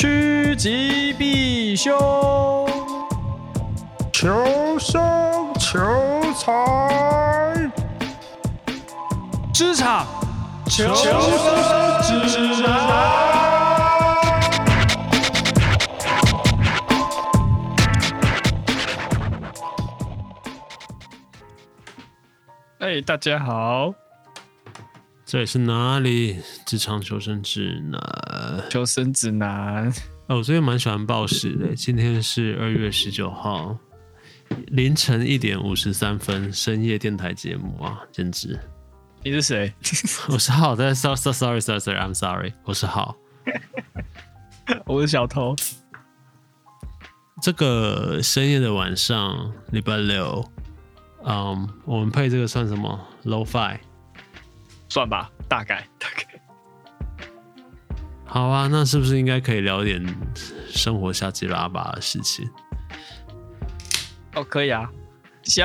趋吉避凶，求生求财，职场求生指南。哎，大家好。这里是哪里？职场求生指南。求生指南。哦，我最近蛮喜欢暴食的。今天是二月十九号凌晨一点五十三分，深夜电台节目啊，简直！你是谁？我是浩。在 sorry sorry sorry sorry I'm sorry。我是浩。我是小偷。这个深夜的晚上，礼拜六，嗯，我们配这个算什么？Lo-Fi。算吧，大概大概。好啊，那是不是应该可以聊点生活下级拉巴的事情？哦，可以啊，行。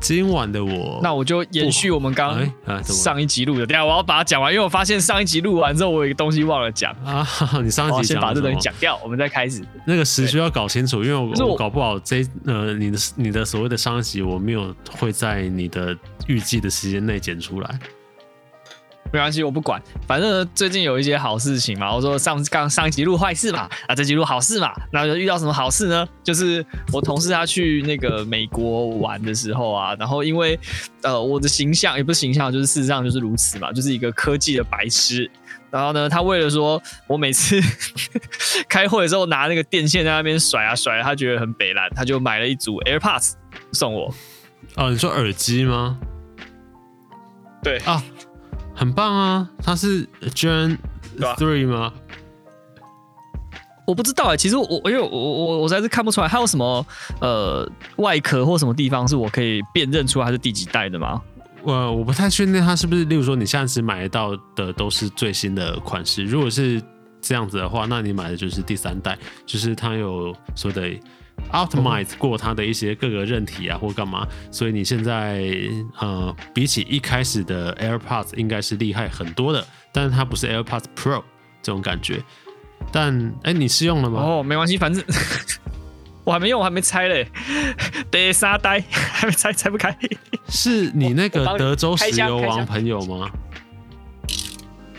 今晚的我，那我就延续我们刚上一集录的。等下我要把它讲完，因为我发现上一集录完之后，我有一个东西忘了讲啊。你上一集先把这东西讲掉，我们再开始。那个时序要搞清楚，因为我，我搞不好这呃你的你的所谓的上一集我没有会在你的预计的时间内剪出来。没关系，我不管，反正最近有一些好事情嘛。我说上刚上一集录坏事嘛，啊，这集录好事嘛。那就遇到什么好事呢？就是我同事他去那个美国玩的时候啊，然后因为呃我的形象也不是形象，就是事实上就是如此嘛，就是一个科技的白痴。然后呢，他为了说我每次 开会的时候拿那个电线在那边甩啊甩啊，他觉得很北蓝，他就买了一组 AirPods 送我。哦，你说耳机吗？对啊。很棒啊！它是 Gen Three 吗？我不知道哎、欸，其实我因为我我我实在是看不出来，它有什么呃外壳或什么地方是我可以辨认出来它是第几代的吗？我我不太确定它是不是，例如说你现在只买得到的都是最新的款式。如果是这样子的话，那你买的就是第三代，就是它有所谓的。Optimize 过它的一些各个韧体啊，或干嘛，所以你现在呃，比起一开始的 AirPods 应该是厉害很多的，但是它不是 AirPods Pro 这种感觉。但哎、欸，你试用了吗？哦，没关系，反正 我还没用，我还没拆嘞，得沙呆，还没拆，拆不开。是你那个德州石油王朋友吗？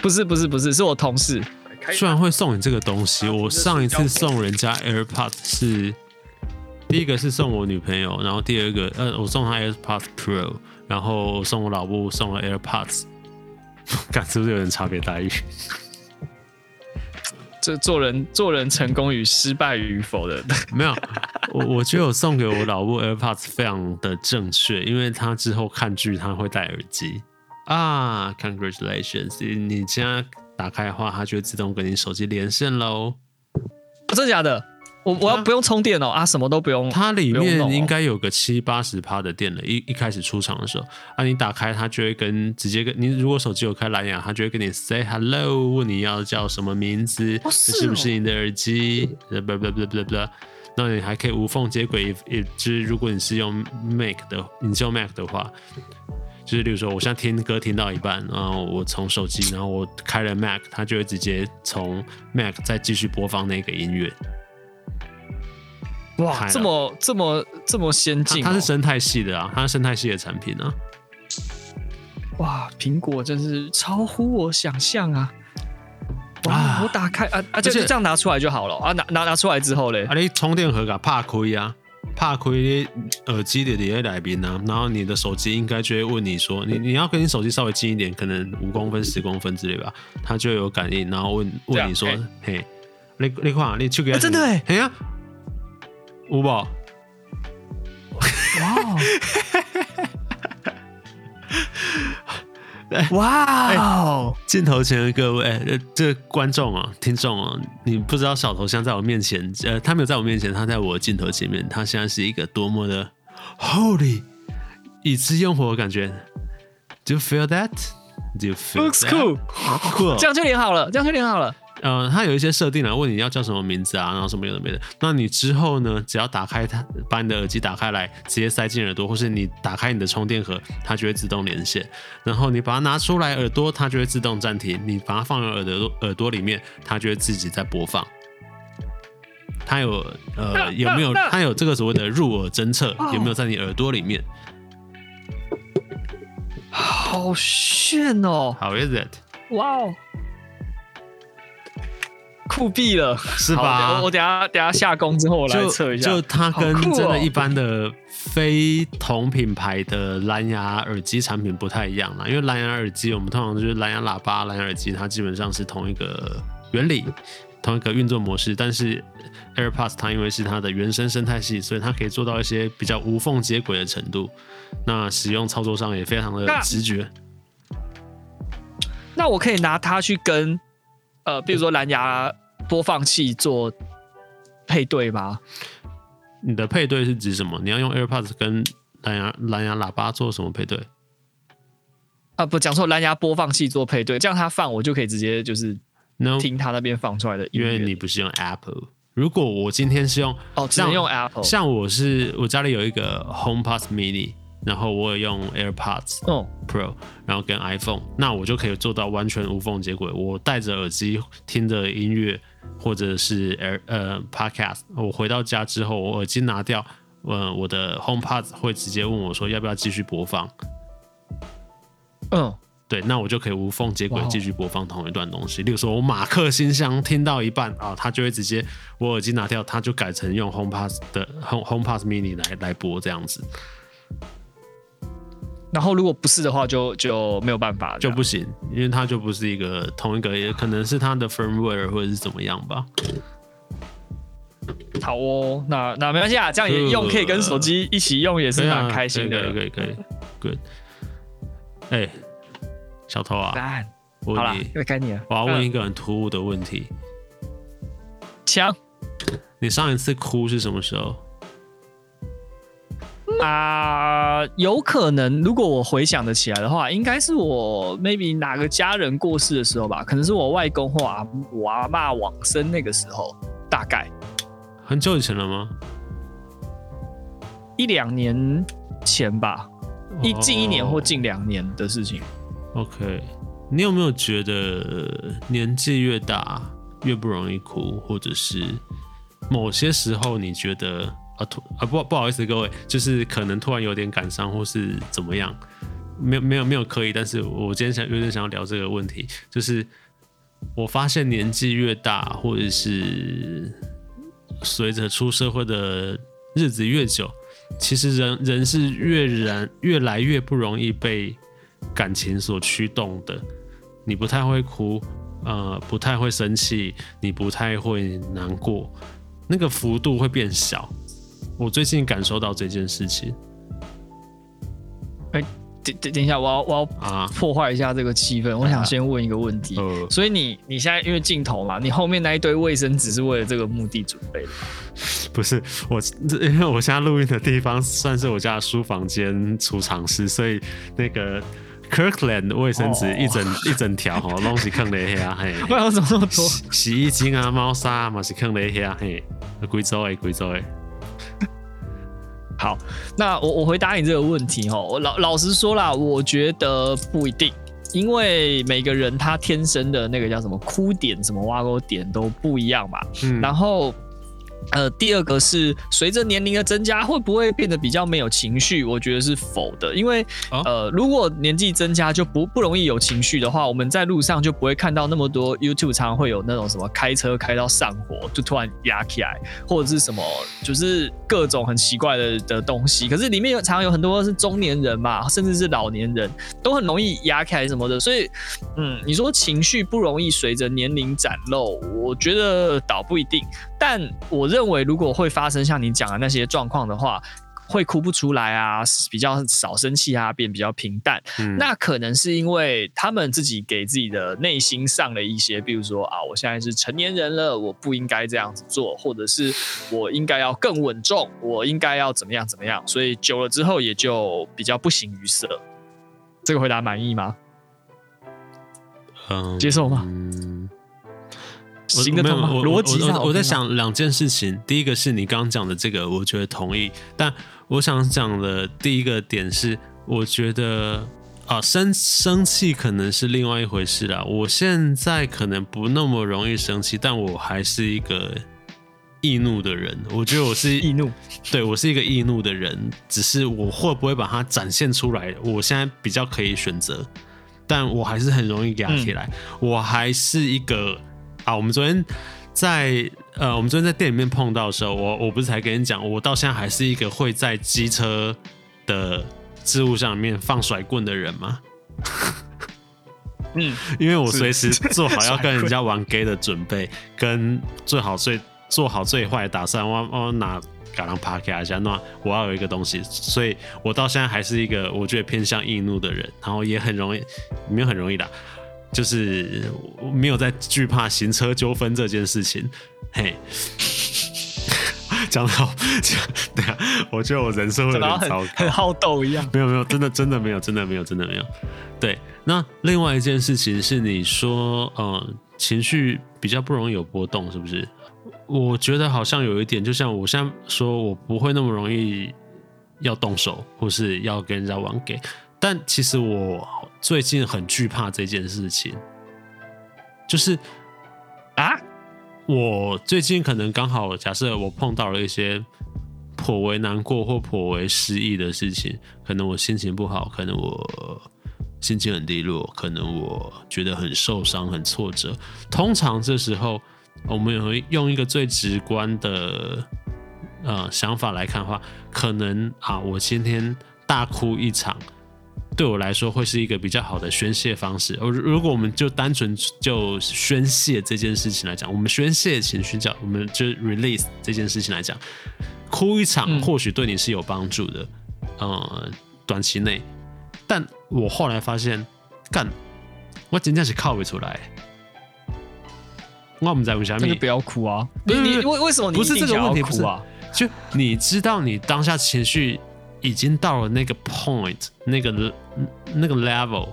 不是，不是，不是，是我同事。居然会送你这个东西，我上一次送人家 AirPods 是。第一个是送我女朋友，然后第二个，呃，我送她 AirPods Pro，然后送我老婆送了 AirPods，看是不是有点差别待遇？这做人做人成功与失败与否的，没有，我我觉得我送给我老婆 AirPods 非常的正确，因为她之后看剧她会戴耳机啊，Congratulations！你现在打开的话，它就会自动跟你手机连线喽，真的假的？我我要不用充电哦啊，什么都不用。它里面应该有个七八十趴的电了。一一开始出厂的时候啊，你打开它就会跟直接跟你，如果手机有开蓝牙，它就会跟你 say hello，问你要叫什么名字，这是不是你的耳机？不不不不不，那你还可以无缝接轨。也就是如果你是用 Mac 的，你是用 Mac 的话，就是比如说我现在听歌听到一半，然后我从手机，然后我开了 Mac，它就会直接从 Mac 再继续播放那个音乐。哇，这么这么这么先进，哦，它是生态系的啊，它是生态系的产品啊。哇，苹果真是超乎我想象啊！哇，啊、我打开啊啊，就就这样拿出来就好了。啊，拿拿拿出来之后嘞，啊，你充电盒给它怕亏啊，怕亏耳机的里面来宾啊，然后你的手机应该就会问你说，你你要跟你手机稍微近一点，可能五公分、十公分之类吧，它就有感应，然后问问你说，嘿，你你看，你去给他，真的哎，嘿呀。五宝，哇，哇哦！镜头前的各位，呃，这个观众啊，听众啊，你不知道小头像在我面前，呃，他没有在我面前，他在我镜头前面，他现在是一个多么的 holy，以知用火的感觉。Do you feel that? Do you feel Looks cool. Cool. 这样就连好了，这样就连好了。呃，它有一些设定啊，问你要叫什么名字啊，然后什么有的没的。那你之后呢，只要打开它，把你的耳机打开来，直接塞进耳朵，或是你打开你的充电盒，它就会自动连线。然后你把它拿出来耳朵，它就会自动暂停。你把它放入耳朵耳朵里面，它就会自己在播放。它有呃有没有它有这个所谓的入耳侦测，有没有在你耳朵里面？好炫哦！How is it？哇哦！酷毙了，是吧？我我等下等下下工之后我来测一下。就它跟真的一般的非同品牌的蓝牙耳机产品不太一样啦，因为蓝牙耳机我们通常就是蓝牙喇叭、蓝牙耳机，它基本上是同一个原理、同一个运作模式。但是 AirPods 它因为是它的原生生态系，所以它可以做到一些比较无缝接轨的程度。那使用操作上也非常的直觉。那，那我可以拿它去跟。呃，比如说蓝牙播放器做配对吗？你的配对是指什么？你要用 AirPods 跟蓝牙蓝牙喇叭做什么配对？啊，不讲错，蓝牙播放器做配对，这样它放我就可以直接就是听它那边放出来的音乐。因为你不是用 Apple，如果我今天是用哦，只能用 Apple，像我是我家里有一个 HomePod Mini。然后我也用 AirPods Pro，然后跟 iPhone，那我就可以做到完全无缝接轨。我戴着耳机听着音乐，或者是 Air 呃 Podcast，我回到家之后，我耳机拿掉，呃，我的 HomePod 会直接问我说要不要继续播放。嗯，对，那我就可以无缝接轨继续播放同一段东西。例如说，我马克信箱听到一半啊，它就会直接我耳机拿掉，它就改成用 HomePod 的 Home HomePod Mini 来来播这样子。然后如果不是的话就，就就没有办法，就不行，因为它就不是一个同一个，也可能是它的 firmware 或者是怎么样吧。好哦，那那没关系啊，这样也用可以跟手机一起用，也是蛮开心的。可以可以，good。哎、欸，小偷啊，好了，又该你了。我要问一个很突兀的问题。枪，你上一次哭是什么时候？啊、呃，有可能，如果我回想得起来的话，应该是我 maybe 哪个家人过世的时候吧，可能是我外公或阿我阿妈往生那个时候，大概很久以前了吗？一两年前吧，一近一年或近两年的事情。OK，你有没有觉得年纪越大越不容易哭，或者是某些时候你觉得？啊突啊不不好意思各位，就是可能突然有点感伤或是怎么样，没有没有没有刻意，但是我今天想有点想要聊这个问题，就是我发现年纪越大，或者是随着出社会的日子越久，其实人人是越然越来越不容易被感情所驱动的，你不太会哭，呃，不太会生气，你不太会难过，那个幅度会变小。我最近感受到这件事情。哎、欸，等等等一下，我要我要啊破坏一下这个气氛。啊、我想先问一个问题。呃、所以你你现在因为镜头嘛，你后面那一堆卫生纸是为了这个目的准备的？不是，我因为我现在录音的地方算是我家的书房间储藏室，所以那个 Kirkland 卫生纸一整、哦、一整条哦，东西坑了一下嘿。为什么那么多？洗衣精啊，猫砂嘛是坑了一下嘿，贵州诶，贵州诶。好，那我我回答你这个问题哈，我老老实说啦，我觉得不一定，因为每个人他天生的那个叫什么哭点、什么挖沟点都不一样嘛，嗯，然后。呃，第二个是随着年龄的增加，会不会变得比较没有情绪？我觉得是否的，因为呃，如果年纪增加就不不容易有情绪的话，我们在路上就不会看到那么多 YouTube 常常会有那种什么开车开到上火就突然压起来，或者是什么就是各种很奇怪的的东西。可是里面有常常有很多是中年人嘛，甚至是老年人都很容易压起来什么的，所以嗯，你说情绪不容易随着年龄展露，我觉得倒不一定。但我认为，如果会发生像你讲的那些状况的话，会哭不出来啊，比较少生气啊，变比较平淡，嗯、那可能是因为他们自己给自己的内心上了一些，比如说啊，我现在是成年人了，我不应该这样子做，或者是我应该要更稳重，我应该要怎么样怎么样，所以久了之后也就比较不形于色。这个回答满意吗？嗯，接受吗？嗯行得通吗？逻辑上，我在想两件事情。第一个是你刚刚讲的这个，我觉得同意。但我想讲的第一个点是，我觉得啊，生生气可能是另外一回事啦。我现在可能不那么容易生气，但我还是一个易怒的人，我觉得我是 易怒，对，我是一个易怒的人，只是我会不会把它展现出来，我现在比较可以选择，但我还是很容易压起来，嗯、我还是一个啊，我们昨天在呃，我们昨天在店里面碰到的时候，我我不是才跟你讲，我到现在还是一个会在机车的置物箱里面放甩棍的人吗？嗯，因为我随时做好要跟人家玩 gay 的准备，跟最好最。做好最坏的打算，我我拿嘎啷爬给一下，那我要有一个东西，所以我到现在还是一个我觉得偏向易怒的人，然后也很容易，没有很容易的，就是没有在惧怕行车纠纷这件事情。嘿，讲到对啊，我觉得我人生会有点糟糕，很好斗一样。没有没有，真的真的没有，真的没有，真的没有。对，那另外一件事情是你说，嗯，情绪比较不容易有波动，是不是？我觉得好像有一点，就像我现在说，我不会那么容易要动手，或是要跟人家玩 gay。但其实我最近很惧怕这件事情，就是啊，我最近可能刚好假设我碰到了一些颇为难过或颇为失意的事情，可能我心情不好，可能我心情很低落，可能我觉得很受伤、很挫折。通常这时候。我们也会用一个最直观的呃想法来看话，可能啊，我今天大哭一场，对我来说会是一个比较好的宣泄方式。而如果我们就单纯就宣泄这件事情来讲，我们宣泄情绪叫我们就 release 这件事情来讲，哭一场或许对你是有帮助的，嗯、呃，短期内。但我后来发现，干，我真正是靠不出来。我们在问下面，那就不要哭啊！你你为为什么你不是这个问题哭啊？就你知道你当下情绪已经到了那个 point，那个那个 level，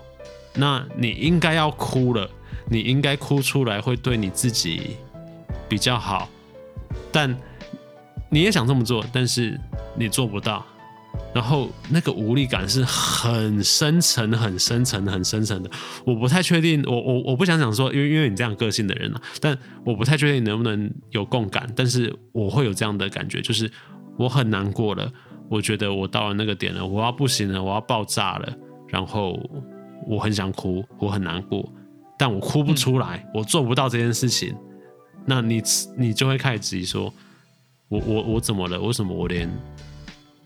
那你应该要哭了，你应该哭出来会对你自己比较好，但你也想这么做，但是你做不到。然后那个无力感是很深沉、很深沉、很深沉的。我不太确定，我我我不想讲说，因为因为你这样个性的人啊，但我不太确定你能不能有共感。但是我会有这样的感觉，就是我很难过了，我觉得我到了那个点了，我要不行了，我要爆炸了。然后我很想哭，我很难过，但我哭不出来，嗯、我做不到这件事情。那你你就会开始质疑说，我我我怎么了？为什么我连？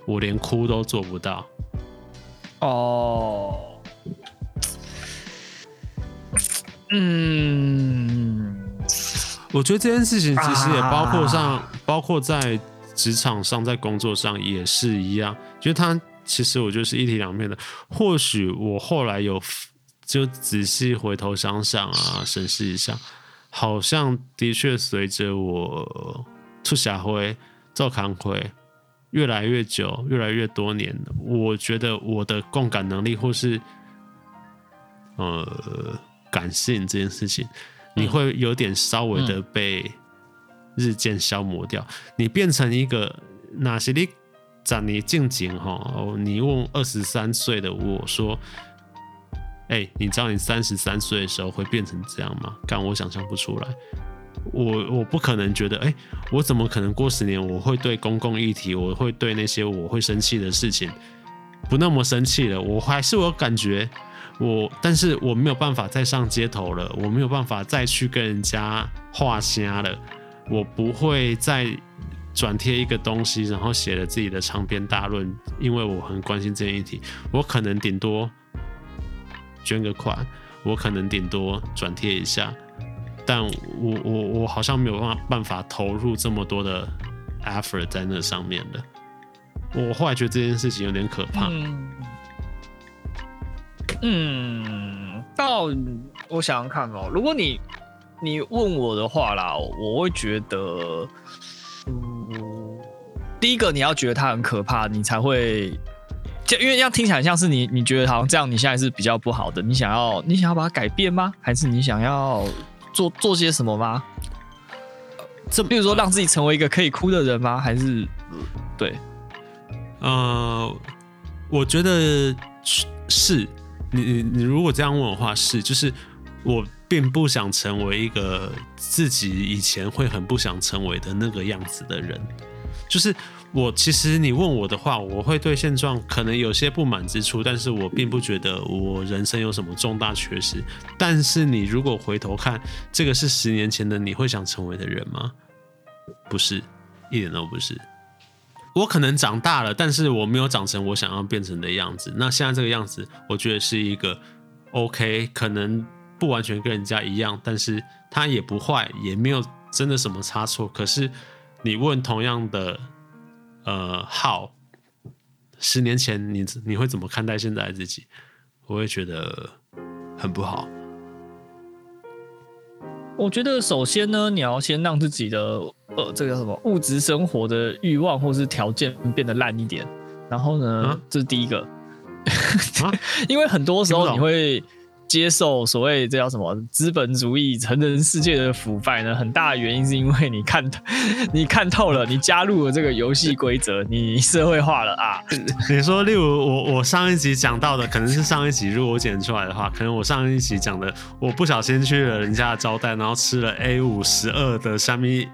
我连哭都做不到。哦，嗯，我觉得这件事情其实也包括上，啊、包括在职场上，在工作上也是一样。就他其实我觉得是一体两面的。或许我后来有就仔细回头想想啊，审视一下，好像的确随着我出社会做康会。越来越久，越来越多年，我觉得我的共感能力或是呃感性这件事情，你会有点稍微的被日渐消磨掉。你变成一个那些你长你静静哈，你问二十三岁的我说：“哎、你知道你三十三岁的时候会变成这样吗？”干我想象不出来。我我不可能觉得，哎、我怎么可能过十年我会对公共议题，我会对那些我会生气的事情不那么生气了？我还是我感觉，我但是我没有办法再上街头了，我没有办法再去跟人家画虾了，我不会再转贴一个东西，然后写了自己的长篇大论，因为我很关心这件议题，我可能顶多捐个款，我可能顶多转贴一下。但我我我好像没有办法办法投入这么多的 effort 在那上面的。我后来觉得这件事情有点可怕。嗯，嗯，到我想想看哦，如果你你问我的话啦，我会觉得，嗯，第一个你要觉得它很可怕，你才会，就因为这样听起来像是你你觉得好像这样你现在是比较不好的，你想要你想要把它改变吗？还是你想要？做做些什么吗？这比如说让自己成为一个可以哭的人吗？还是对？呃，我觉得是。你你你如果这样问的话，是就是我并不想成为一个自己以前会很不想成为的那个样子的人。就是我，其实你问我的话，我会对现状可能有些不满之处，但是我并不觉得我人生有什么重大缺失。但是你如果回头看，这个是十年前的你会想成为的人吗？不是，一点都不是。我可能长大了，但是我没有长成我想要变成的样子。那现在这个样子，我觉得是一个 OK，可能不完全跟人家一样，但是他也不坏，也没有真的什么差错。可是你问同样的，呃，How，十年前你你会怎么看待现在的自己？我会觉得很不好。我觉得首先呢，你要先让自己的呃，这个叫什么物质生活的欲望或是条件变得烂一点。然后呢，啊、这是第一个，啊、因为很多时候你会。接受所谓这叫什么资本主义成人世界的腐败呢？很大的原因是因为你看，你看透了，你加入了这个游戏规则，你社会化了啊。你说，例如我我上一集讲到的，可能是上一集如果我剪出来的话，可能我上一集讲的，我不小心去了人家的招待，然后吃了 A 五十二的虾米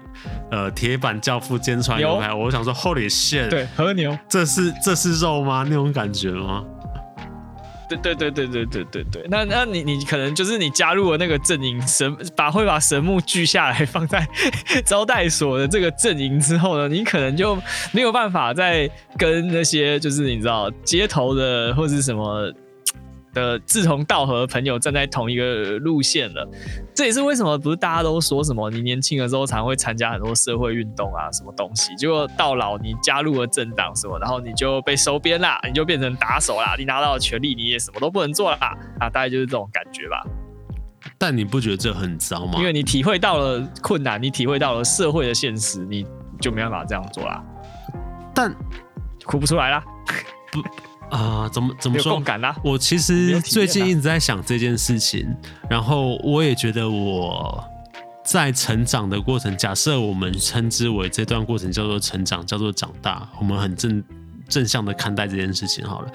呃铁板教父煎川牛排，我想说 Holy shit，对，和牛，这是这是肉吗？那种感觉吗？对对对对对对对对，那那你你可能就是你加入了那个阵营神，把会把神木锯下来放在 招待所的这个阵营之后呢，你可能就没有办法再跟那些就是你知道街头的或是什么。的志同道合的朋友站在同一个路线了，这也是为什么不是大家都说什么你年轻的时候常会参加很多社会运动啊，什么东西，结果到老你加入了政党什么，然后你就被收编啦，你就变成打手啦，你拿到了权力，你也什么都不能做啦，啊，大概就是这种感觉吧。但你不觉得这很糟吗？因为你体会到了困难，你体会到了社会的现实，你就没办法这样做啦。但哭不出来啦，不。啊、呃，怎么怎么说？啊、我其实最近一直在想这件事情，啊、然后我也觉得我在成长的过程，假设我们称之为这段过程叫做成长，叫做长大，我们很正正向的看待这件事情好了。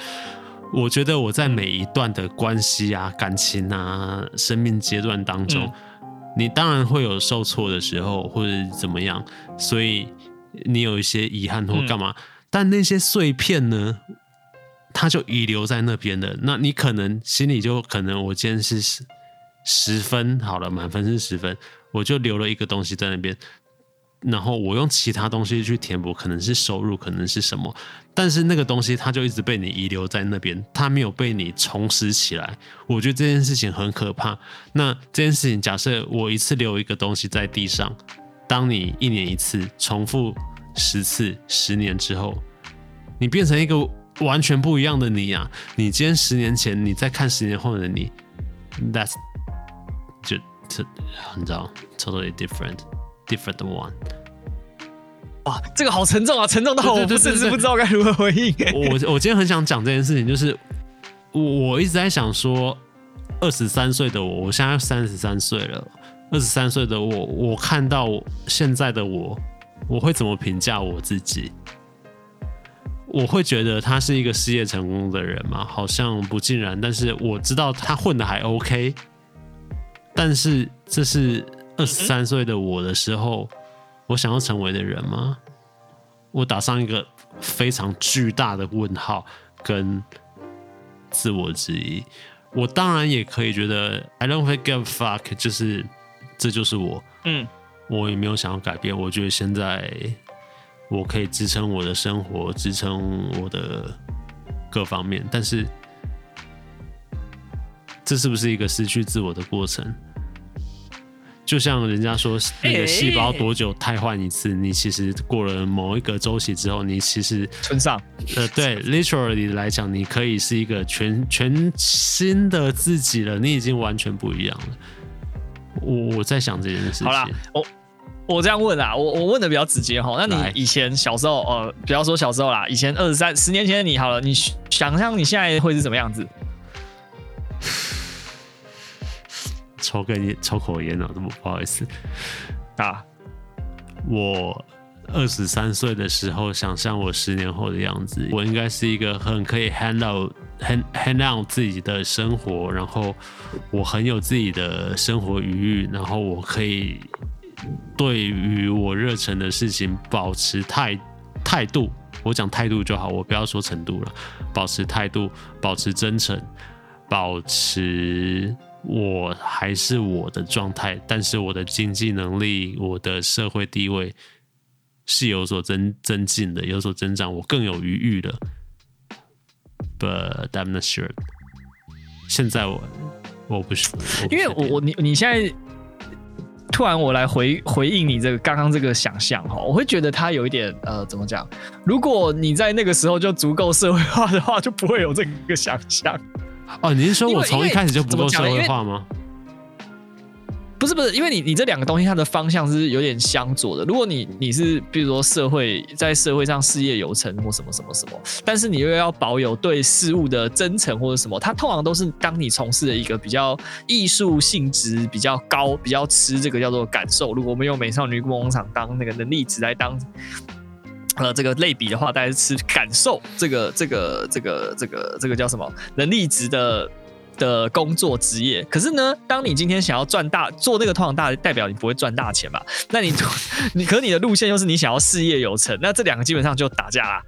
我觉得我在每一段的关系啊、感情啊、生命阶段当中，嗯、你当然会有受挫的时候，或者怎么样，所以你有一些遗憾或干嘛，嗯、但那些碎片呢？他就遗留在那边的，那你可能心里就可能，我今天是十十分好了，满分是十分，我就留了一个东西在那边，然后我用其他东西去填补，可能是收入，可能是什么，但是那个东西它就一直被你遗留在那边，它没有被你重拾起来。我觉得这件事情很可怕。那这件事情，假设我一次留一个东西在地上，当你一年一次重复十次，十年之后，你变成一个。完全不一样的你啊！你今天十年前，你再看十年后的你，That's 就这你知道，totally different, different one。哇，这个好沉重啊，沉重到我甚至不知道该如何回应。我我今天很想讲这件事情，就是我一直在想说，二十三岁的我，我现在三十三岁了，二十三岁的我，我看到现在的我，我会怎么评价我自己？我会觉得他是一个事业成功的人吗？好像不尽然。但是我知道他混得还 OK。但是这是二十三岁的我的时候，我想要成为的人吗？我打上一个非常巨大的问号跟自我质疑。我当然也可以觉得 I don't give a fuck，就是这就是我。嗯，我也没有想要改变。我觉得现在。我可以支撑我的生活，支撑我的各方面，但是这是不是一个失去自我的过程？就像人家说，那个细胞多久汰换一次？你其实过了某一个周期之后，你其实村上，呃，对，literally 来讲，你可以是一个全全新的自己了，你已经完全不一样了。我我在想这件事情。好啦，我。我这样问啊，我我问的比较直接哈。那你以前小时候，呃，不要说小时候啦，以前二十三十年前的你好了，你想象你现在会是什么样子？抽根烟，抽口烟啊，这么不好意思啊。我二十三岁的时候想象我十年后的样子，我应该是一个很可以 handle、hand handle 自己的生活，然后我很有自己的生活余裕，然后我可以对于我热忱的事情保持态态度，我讲态度就好，我不要说程度了，保持态度，保持真诚，保持。我还是我的状态，但是我的经济能力、我的社会地位是有所增增进的，有所增长，我更有余裕的。But I'm not sure。现在我我不是，因为我我你你现在突然我来回回应你这个刚刚这个想象哈，我会觉得他有一点呃，怎么讲？如果你在那个时候就足够社会化的话，就不会有这个想象。哦，你是说我从一开始就不够社会化吗？不是不是，因为你你这两个东西它的方向是有点相左的。如果你你是比如说社会在社会上事业有成或什么什么什么，但是你又要保有对事物的真诚或者什么，它通常都是当你从事的一个比较艺术性质比较高、比较吃这个叫做感受。如果我们用美少女梦工厂当那个能力值来当。呃，这个类比的话，大概是吃感受这个这个这个这个这个叫什么能力值的的工作职业。可是呢，当你今天想要赚大做那个通常大，代表你不会赚大钱吧？那你你可你的路线又是你想要事业有成，那这两个基本上就打架啦。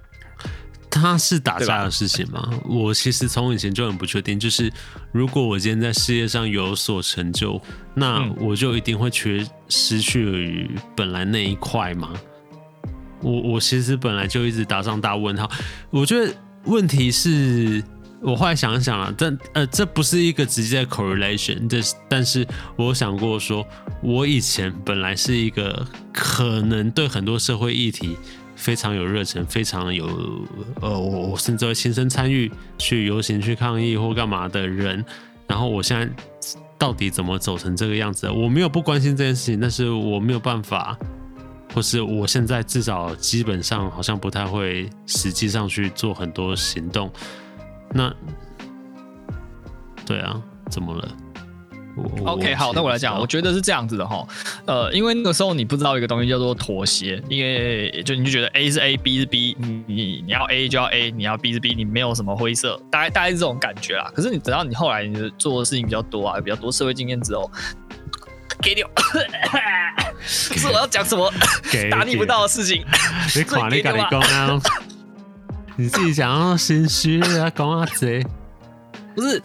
他是打架的事情吗？我其实从以前就很不确定，就是如果我今天在事业上有所成就，那我就一定会缺失去本来那一块吗？我我其实本来就一直打上大问号，我觉得问题是，我后来想想啊，但呃，这不是一个直接的 correlation，但是但是我想过说，我以前本来是一个可能对很多社会议题非常有热忱，非常有呃，我我甚至会亲身参与去游行、去抗议或干嘛的人，然后我现在到底怎么走成这个样子？我没有不关心这件事情，但是我没有办法。或是我现在至少基本上好像不太会实际上去做很多行动，那对啊，怎么了？OK，好，那我来讲，我觉得是这样子的哈，呃，因为那个时候你不知道一个东西叫做妥协，因为就你就觉得 A 是 A，B 是 B，你你你要 A 就要 A，你要 B 是 B，你没有什么灰色，大概大概是这种感觉啦。可是你等到你后来你做的事情比较多啊，比较多社会经验之后。给你，不是我要讲什么 打逆不到的事情。你看你讲啊，你自己讲啊，心虚啊，讲啊贼。不是，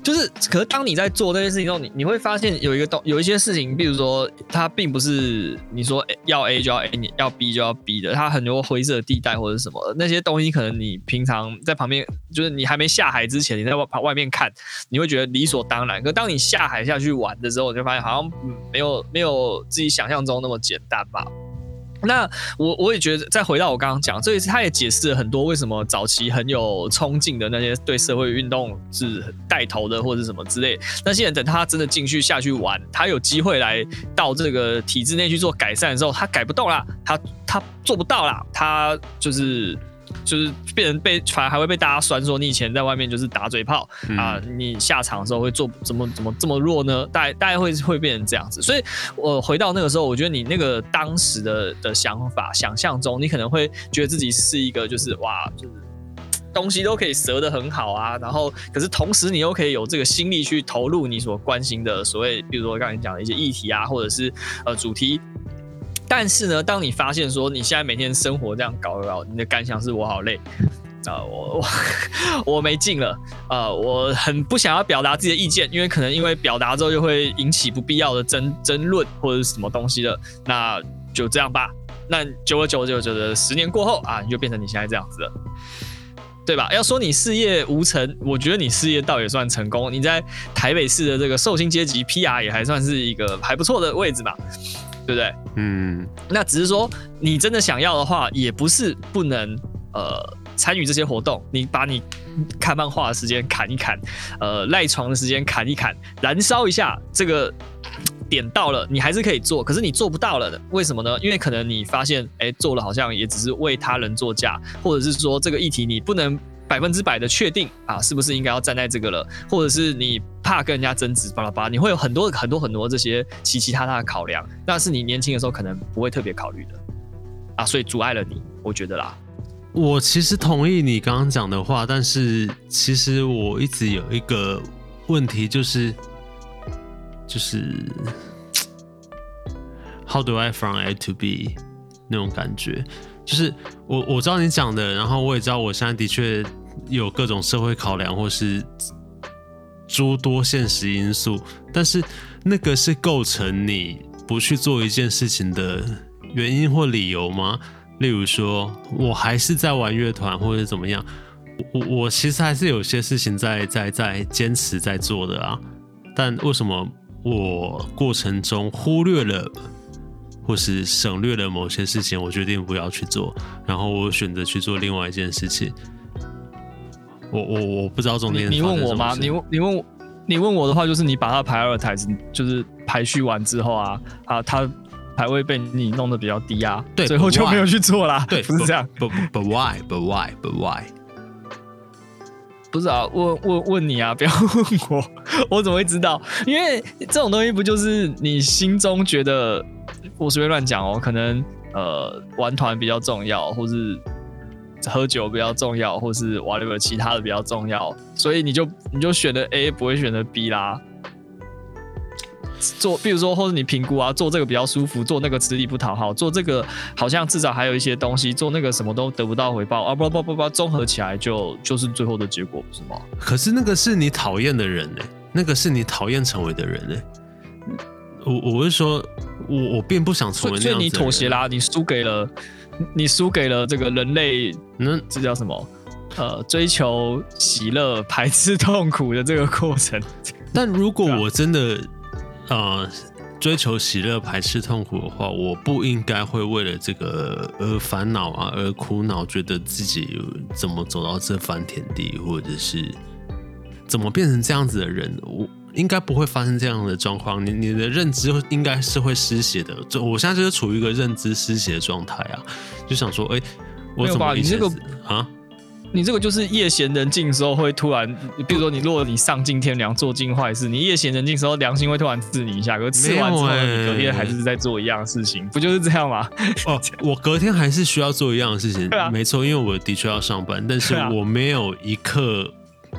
就是，可是当你在做这件事情之后，你你会发现有一个东，有一些事情，比如说，它并不是你说要 A 就要 A，你要 B 就要 B 的，它很多灰色地带或者什么那些东西，可能你平常在旁边，就是你还没下海之前，你在外外面看，你会觉得理所当然。可当你下海下去玩的时候，你就发现好像没有没有自己想象中那么简单吧。那我我也觉得，再回到我刚刚讲，这一次他也解释了很多为什么早期很有冲劲的那些对社会运动是带头的，或者什么之类。那些人等他真的进去下去玩，他有机会来到这个体制内去做改善的时候，他改不动啦，他他做不到啦，他就是。就是变成被，反而还会被大家酸说你以前在外面就是打嘴炮啊、呃，你下场的时候会做怎么怎么这么弱呢？大概大概会会变成这样子。所以我回到那个时候，我觉得你那个当时的的想法、想象中，你可能会觉得自己是一个就是哇，就是东西都可以折得很好啊，然后可是同时你又可以有这个心力去投入你所关心的所谓，比如说刚才讲的一些议题啊，或者是呃主题。但是呢，当你发现说你现在每天生活这样搞一搞，你的感想是我好累啊、我我我没劲了啊、呃，我很不想要表达自己的意见，因为可能因为表达之后就会引起不必要的争争论或者是什么东西的，那就这样吧。那久而久之，久的十年过后啊，你就变成你现在这样子了，对吧？要说你事业无成，我觉得你事业倒也算成功，你在台北市的这个受薪阶级 PR 也还算是一个还不错的位置吧。对不对？嗯，那只是说你真的想要的话，也不是不能呃参与这些活动。你把你看漫画的时间砍一砍，呃赖床的时间砍一砍，燃烧一下这个点到了，你还是可以做。可是你做不到了的，为什么呢？因为可能你发现，哎，做了好像也只是为他人作嫁，或者是说这个议题你不能。百分之百的确定啊，是不是应该要站在这个了？或者是你怕跟人家争执，巴拉巴拉，你会有很多很多很多这些其其他他的考量，那是你年轻的时候可能不会特别考虑的。啊，所以阻碍了你，我觉得啦。我其实同意你刚刚讲的话，但是其实我一直有一个问题，就是就是 How do I from A to B 那种感觉，就是我我知道你讲的，然后我也知道我现在的确有各种社会考量或是诸多现实因素，但是那个是构成你不去做一件事情的原因或理由吗？例如说，我还是在玩乐团，或者怎么样，我我其实还是有些事情在在在坚持在做的啊。但为什么我过程中忽略了，或是省略了某些事情，我决定不要去做，然后我选择去做另外一件事情。我我我不知道中间你问我吗？你问你问我，你问我的话，就是你把它排二台，就是排序完之后啊啊，他。排位被你弄得比较低啊，对，最后就没有去做啦。对，不是这样。But but why? But why? But why? 不是啊，问问问你啊，不要问我，我怎么会知道？因为这种东西不就是你心中觉得，我随便乱讲哦，可能呃玩团比较重要，或是喝酒比较重要，或是 whatever 其他的比较重要，所以你就你就选择 A，不会选择 B 啦。做，比如说，或者你评估啊，做这个比较舒服，做那个吃力不讨好，做这个好像至少还有一些东西，做那个什么都得不到回报啊，不不不不，综合起来就就是最后的结果，不是吗？可是那个是你讨厌的人呢，那个是你讨厌成为的人呢。我我是说，我我并不想成为那样你妥协啦，你输给了，你输给了这个人类，嗯，这叫什么？呃，追求喜乐，排斥痛苦的这个过程。但如果我真的。呃，追求喜乐，排斥痛苦的话，我不应该会为了这个而烦恼啊，而苦恼，觉得自己怎么走到这番田地，或者是怎么变成这样子的人，我应该不会发生这样的状况。你你的认知应该是会失血的，就我现在就是处于一个认知失血的状态啊，就想说，哎、欸，我怎么你这个啊？你这个就是夜闲人静的时候会突然，比如说你如果你丧尽天良做尽坏事，你夜闲人静的时候良心会突然刺你一下，可是吃完之后你隔天还是在做一样的事情，不就是这样吗？哦，我隔天还是需要做一样的事情，没错，因为我的确要上班，但是我没有一刻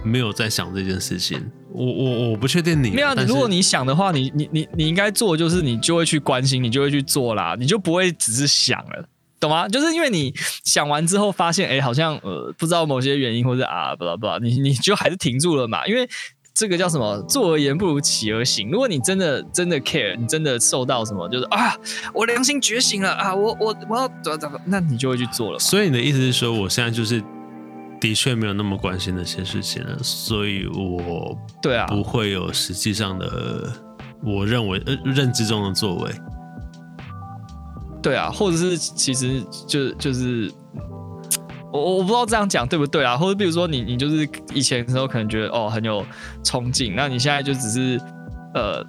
没有在想这件事情。我我我不确定你，没有，如果你想的话，你你你你应该做，就是你就会去关心，你就会去做啦，你就不会只是想了。懂吗？就是因为你想完之后发现，哎、欸，好像呃不知道某些原因，或者啊，不知道不知道，你你就还是停住了嘛。因为这个叫什么？坐而言不如起而行。如果你真的真的 care，你真的受到什么，就是啊，我良心觉醒了啊，我我我要怎么怎么，那你就会去做了。所以你的意思是说，我现在就是的确没有那么关心那些事情了，所以我对啊不会有实际上的我认为呃认知中的作为。对啊，或者是其实就就是我我不知道这样讲对不对啊？或者比如说你你就是以前的时候可能觉得哦很有冲劲，那你现在就只是呃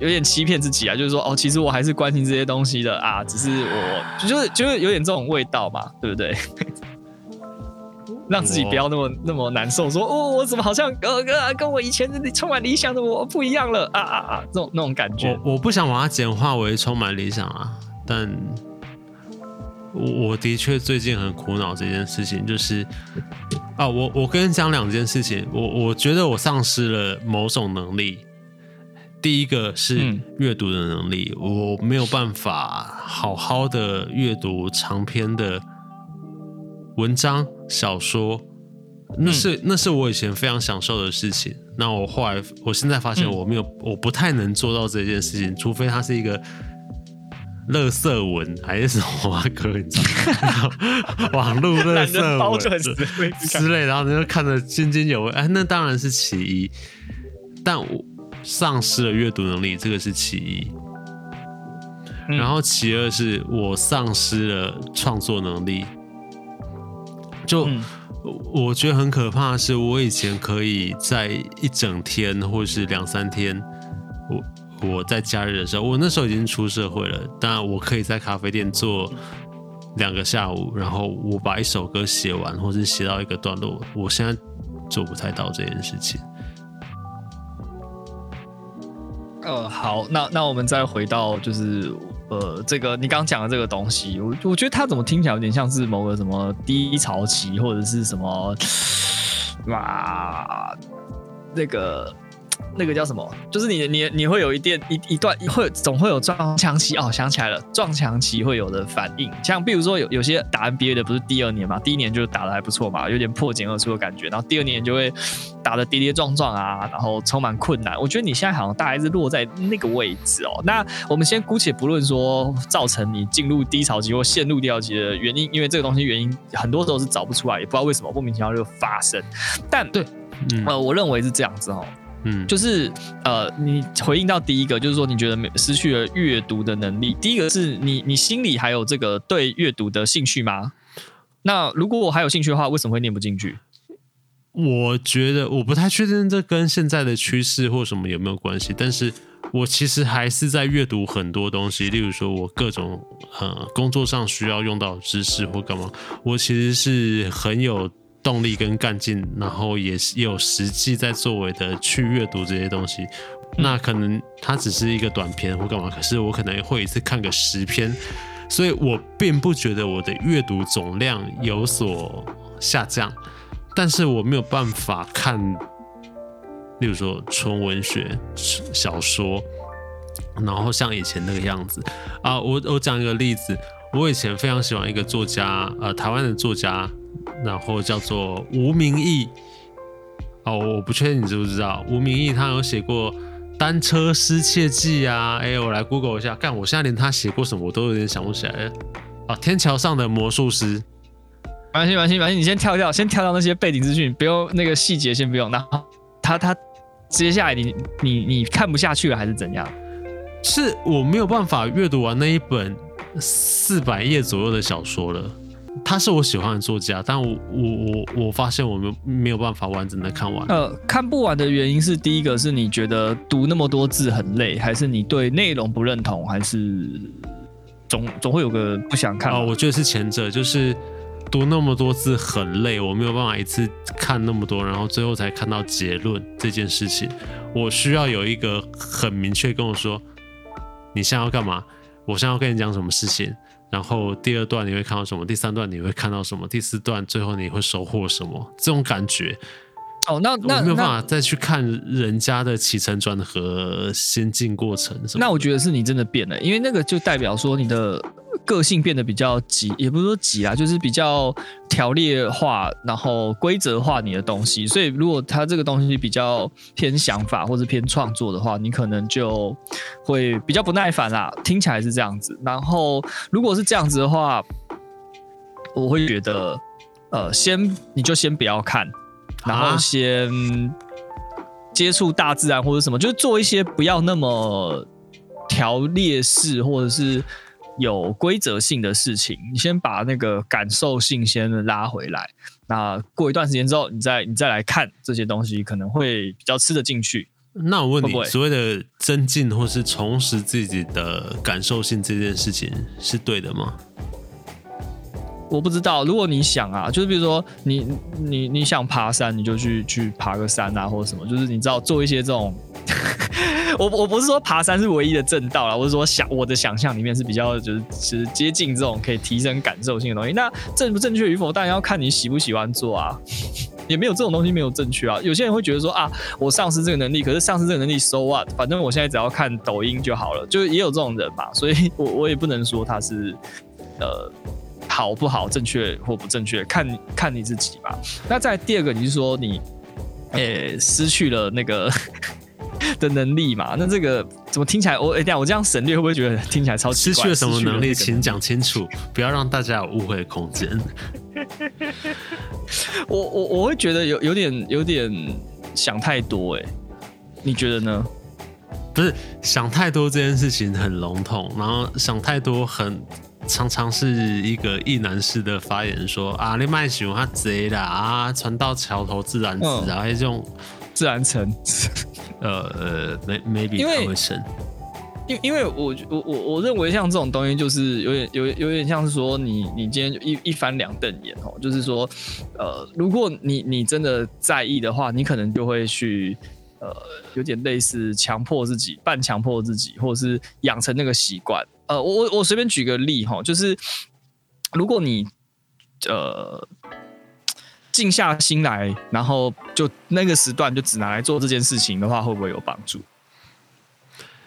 有点欺骗自己啊，就是说哦其实我还是关心这些东西的啊，只是我就是就是有点这种味道嘛，对不对？让自己不要那么那么难受，说哦我怎么好像呃跟跟我以前充满理想的我不一样了啊啊啊那种那种感觉。我我不想把它简化为充满理想啊。但我我的确最近很苦恼这件事情，就是啊，我我跟你讲两件事情，我我觉得我丧失了某种能力。第一个是阅读的能力，我没有办法好好的阅读长篇的文章、小说，那是那是我以前非常享受的事情。那我后来，我现在发现我没有，我不太能做到这件事情，除非它是一个。垃圾文还是什么啊？哥，你知道 网络垃圾文之类，然后你就看得津津有味。哎，那当然是其一，但我丧失了阅读能力，这个是其一。然后其二是我丧失了创作能力。就我觉得很可怕的是，我以前可以在一整天或者是两三天，我。我在假日的时候，我那时候已经出社会了，但我可以在咖啡店坐两个下午，然后我把一首歌写完，或是写到一个段落。我现在做不太到这件事情。呃，好，那那我们再回到就是呃，这个你刚讲的这个东西，我我觉得它怎么听起来有点像是某个什么低潮期或者是什么哇，那个。那个叫什么？就是你你你会有一点一一段会总会有撞墙期哦，想起来了，撞墙期会有的反应，像比如说有有些打 NBA 的不是第二年嘛，第一年就打的还不错嘛，有点破茧而出的感觉，然后第二年就会打的跌跌撞撞啊，然后充满困难。我觉得你现在好像大概是落在那个位置哦。那我们先姑且不论说造成你进入低潮期或陷入低潮期的原因，因为这个东西原因很多时候是找不出来，也不知道为什么莫名其妙就发生。但对，嗯、呃，我认为是这样子哦。嗯，就是呃，你回应到第一个，就是说你觉得没失去了阅读的能力。第一个是你，你心里还有这个对阅读的兴趣吗？那如果我还有兴趣的话，为什么会念不进去？我觉得我不太确定这跟现在的趋势或什么有没有关系，但是我其实还是在阅读很多东西，例如说我各种呃工作上需要用到知识或干嘛，我其实是很有。动力跟干劲，然后也是有实际在作为的去阅读这些东西。那可能它只是一个短篇或干嘛，可是我可能会一次看个十篇，所以我并不觉得我的阅读总量有所下降，但是我没有办法看，例如说纯文学小说，然后像以前那个样子啊。我我讲一个例子，我以前非常喜欢一个作家，呃，台湾的作家。然后叫做吴明义，哦，我不确定你知不知道，吴明义他有写过《单车失窃记》啊，哎，我来 Google 一下，干，我现在连他写过什么我都有点想不起来了。啊，天桥上的魔术师，没关系，没关系，没关系，你先跳跳，先跳到那些背景资讯，不用那个细节，先不用。那他他接下来你你你看不下去了还是怎样？是我没有办法阅读完那一本四百页左右的小说了。他是我喜欢的作家，但我我我我发现我们没有办法完整的看完。呃，看不完的原因是第一个是你觉得读那么多字很累，还是你对内容不认同，还是总总会有个不想看？哦，我觉得是前者，就是读那么多字很累，我没有办法一次看那么多，然后最后才看到结论这件事情。我需要有一个很明确跟我说，你现在要干嘛？我现在要跟你讲什么事情？然后第二段你会看到什么？第三段你会看到什么？第四段最后你会收获什么？这种感觉，哦，那那我没有办法再去看人家的起承转合、先进过程什么。那我觉得是你真的变了，因为那个就代表说你的。个性变得比较急，也不是说急啊，就是比较条列化，然后规则化你的东西。所以如果他这个东西比较偏想法或者偏创作的话，你可能就会比较不耐烦啦。听起来是这样子。然后如果是这样子的话，我会觉得，呃，先你就先不要看，然后先接触大自然或者什么，就是做一些不要那么条列式或者是。有规则性的事情，你先把那个感受性先拉回来。那过一段时间之后，你再你再来看这些东西，可能会比较吃得进去。那我问你，会会所谓的增进或是重拾自己的感受性这件事情是对的吗？我不知道。如果你想啊，就是比如说你你你想爬山，你就去去爬个山啊，或者什么，就是你知道做一些这种。我我不是说爬山是唯一的正道啦，我是说想我的想象里面是比较就是是接近这种可以提升感受性的东西。那正不正确与否，当然要看你喜不喜欢做啊。也没有这种东西没有正确啊。有些人会觉得说啊，我丧失这个能力，可是丧失这个能力，so what？反正我现在只要看抖音就好了。就也有这种人嘛，所以我我也不能说他是呃好不好、正确或不正确，看看你自己吧。那再第二个，你是说你诶、失去了那个。的能力嘛，那这个怎么听起来？我哎，等下我这样省略，会不会觉得听起来超奇怪？失去了什么能力？请讲清楚，不要让大家有误会的空间。我我我会觉得有有点有点想太多哎，你觉得呢？不是想太多这件事情很笼统，然后想太多很常常是一个意男士的发言说，说啊你卖熊他贼啦啊，船到桥头自然直啊，还、嗯、这种。自然成，呃呃，maybe 因为成，因因为我我我我认为像这种东西就是有点有有点像是说你你今天一一翻两瞪眼哦，就是说呃，如果你你真的在意的话，你可能就会去呃，有点类似强迫自己，半强迫自己，或者是养成那个习惯。呃，我我我随便举个例哈，就是如果你呃静下心来，然后就那个时段就只拿来做这件事情的话，会不会有帮助？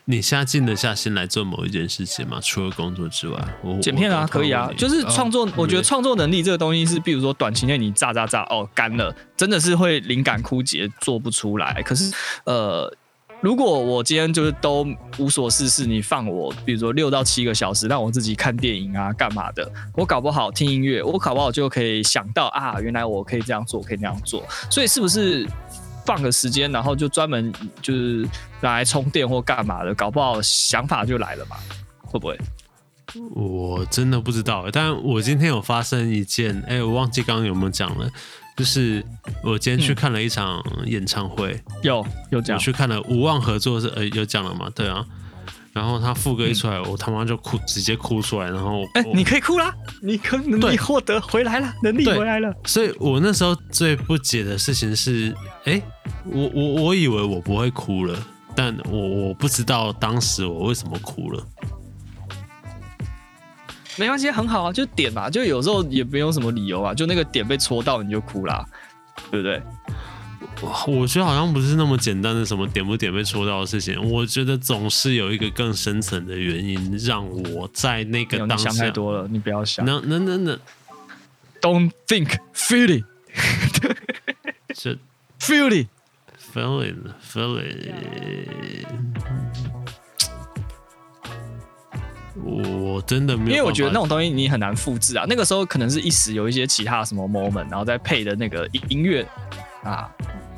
你现在静得下心来做某一件事情吗？除了工作之外，我剪片啊，可以啊，就是创作。哦、我觉得创作能力这个东西是，比如说短期内你炸炸炸哦干了，真的是会灵感枯竭，做不出来。可是呃，如果我今天就是都无所事事，你放我，比如说六到七个小时，让我自己看电影啊，干嘛的，我搞不好听音乐，我搞不好就可以想到啊，原来我可以这样做，可以那样做。所以是不是？放个时间，然后就专门就是拿来充电或干嘛的，搞不好想法就来了嘛？会不会？我真的不知道。但我今天有发生一件，哎、我忘记刚刚有没有讲了，就是我今天去看了一场演唱会，嗯、有有讲，我去看了无望合作是，呃、欸，有讲了吗？对啊。然后他副歌一出来，嗯、我他妈就哭，直接哭出来。然后，哎、欸，你可以哭啦，你可能力获得回来了，能力回来了。所以我那时候最不解的事情是，哎、欸，我我我以为我不会哭了，但我我不知道当时我为什么哭了。没关系，很好啊，就点嘛，就有时候也没有什么理由啊，就那个点被戳到你就哭啦，对不对？我觉得好像不是那么简单的什么点不点被戳到的事情，我觉得总是有一个更深层的原因让我在那个当下。你想太多了，你不要想。能能能能，Don't think, feel it。是 feel it, feel it, feel it。我真的没有，因为我觉得那种东西你很难复制啊。那个时候可能是一时有一些其他什么 moment，然后再配的那个音音乐啊。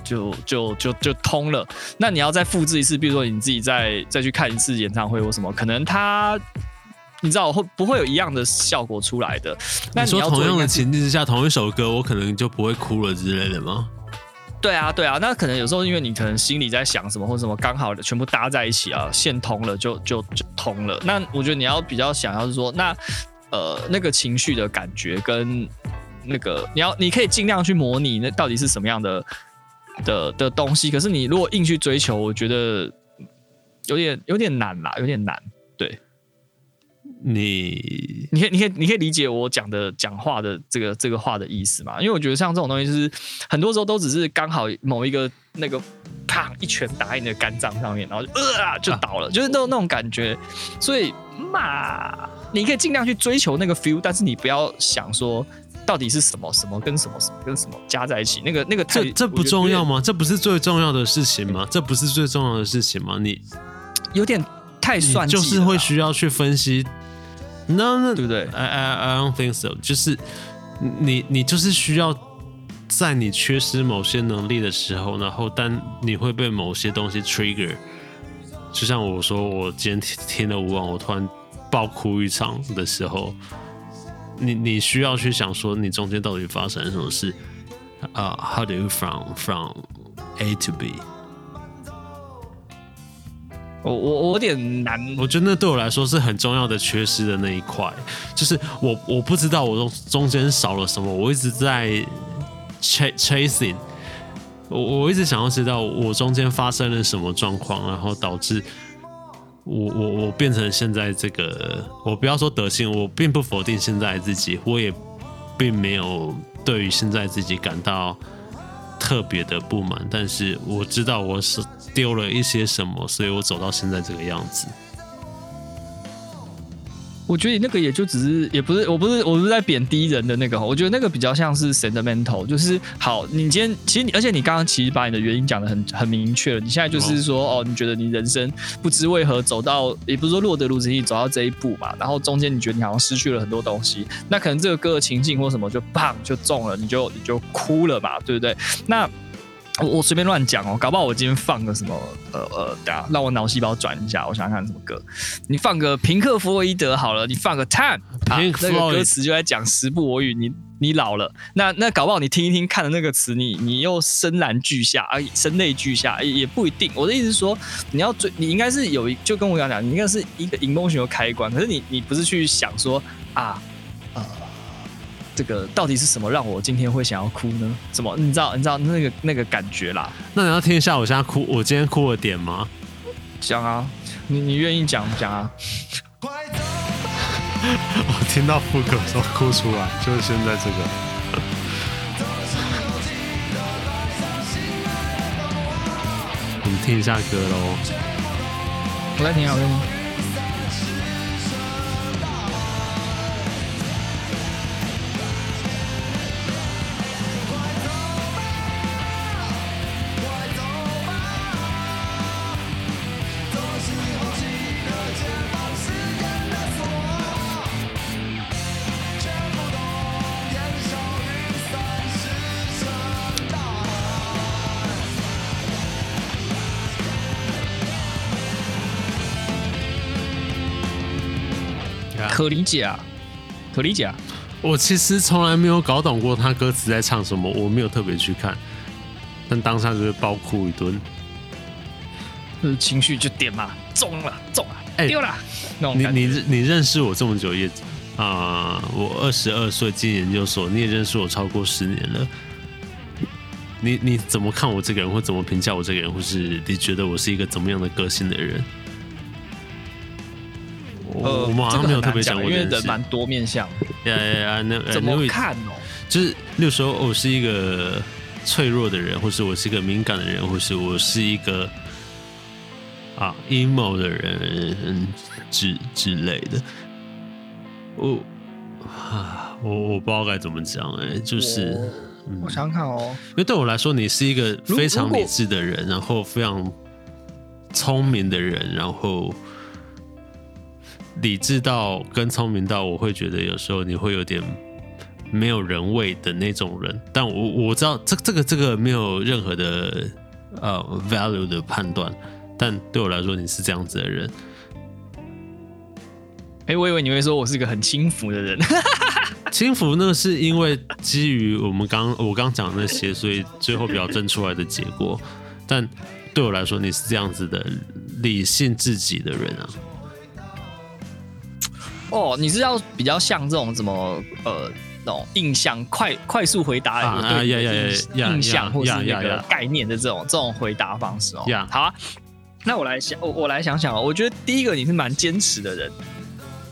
就就就就通了。那你要再复制一次，比如说你自己再再去看一次演唱会或什么，可能他你知道会不会有一样的效果出来的？那你，你说同样的情境之下，同一首歌，我可能就不会哭了之类的吗？对啊，对啊。那可能有时候因为你可能心里在想什么或者什么，刚好的全部搭在一起啊，线通了就就就通了。那我觉得你要比较想要是说，那呃那个情绪的感觉跟那个你要你可以尽量去模拟那到底是什么样的。的的东西，可是你如果硬去追求，我觉得有点有点难啦，有点难。对，你你可以你可以你可以理解我讲的讲话的这个这个话的意思吗？因为我觉得像这种东西，就是很多时候都只是刚好某一个那个啪一拳打在你的肝脏上面，然后就呃就倒了，啊、就是那种那种感觉。所以嘛，你可以尽量去追求那个 feel，但是你不要想说。到底是什么什么跟什么什么跟什么加在一起？那个那个这这不重要吗？这不是最重要的事情吗？这不是最重要的事情吗？你有点太算计，就是会需要去分析。那那对不对？I I I don't think so。就是你你就是需要在你缺失某些能力的时候，然后但你会被某些东西 trigger。就像我说，我今天听了无望，我突然爆哭一场的时候。你你需要去想说，你中间到底发生了什么事？啊、，How do you from from A to B？我我我有点难。我觉得那对我来说是很重要的缺失的那一块，就是我我不知道我中中间少了什么，我一直在 ch chasing，我我一直想要知道我中间发生了什么状况，然后导致。我我我变成现在这个，我不要说德性，我并不否定现在自己，我也并没有对于现在自己感到特别的不满，但是我知道我是丢了一些什么，所以我走到现在这个样子。我觉得你那个也就只是，也不是，我不是，我不是在贬低人的那个。我觉得那个比较像是 sentimental，就是好，你今天其实你，而且你刚刚其实把你的原因讲的很很明确了。你现在就是说，哦，你觉得你人生不知为何走到，也不是说落得如此地走到这一步嘛。然后中间你觉得你好像失去了很多东西，那可能这个歌的情境或什么就砰就中了，你就你就哭了嘛，对不对？那。我我随便乱讲哦，搞不好我今天放个什么呃呃，等下让我脑细胞转一下，我想想看什么歌。你放个平克·弗洛伊德好了，你放个 Time，啊，那个歌词就在讲时不我与，你你老了。那那搞不好你听一听看的那个词，你你又深蓝俱下啊，声泪俱下也也不一定。我的意思是说，你要追，你应该是有一，就跟我刚刚讲，你应该是一个 emotion 的开关。可是你你不是去想说啊，呃。这个到底是什么让我今天会想要哭呢？什么？你知道？你知道那个那个感觉啦？那你要听一下我现在哭，我今天哭的点吗？讲啊，你你愿意讲讲啊？我听到副歌的时候哭出来，就是现在这个。我们听一下歌喽。我来听啊，我来可理解啊，可理解啊。我其实从来没有搞懂过他歌词在唱什么，我没有特别去看，但当下就是爆哭一顿，就是情绪就点嘛，中了，中了，哎，丢了。你你你认识我这么久也啊、呃，我二十二岁进研究所，你也认识我超过十年了。你你怎么看我这个人，或怎么评价我这个人，或是你觉得我是一个怎么样的个性的人？呃，我们好像没有特别讲过，因为人蛮多面向。呀呀呀，那怎么看哦？就是，例如说，我是一个脆弱的人，或是我是一个敏感的人，或是我是一个啊 emo 的人之之类的。我啊，我我不知道该怎么讲哎，就是，嗯、我想想看哦，因为对我来说，你是一个非常理智的人，然后非常聪明的人，然后。理智到跟聪明到，我会觉得有时候你会有点没有人味的那种人。但我我知道这这个这个没有任何的呃 value 的判断，但对我来说你是这样子的人。哎、欸，我以为你会说我是一个很轻浮的人。轻浮那是因为基于我们刚我刚讲的那些，所以最后表征出来的结果。但对我来说，你是这样子的理性自己的人啊。哦，你是要比较像这种什么呃那种印象快快速回答啊，对呀呀呀，印象或是那个概念的这种这种回答方式哦。好啊，那我来想，我我来想想哦，我觉得第一个你是蛮坚持的人，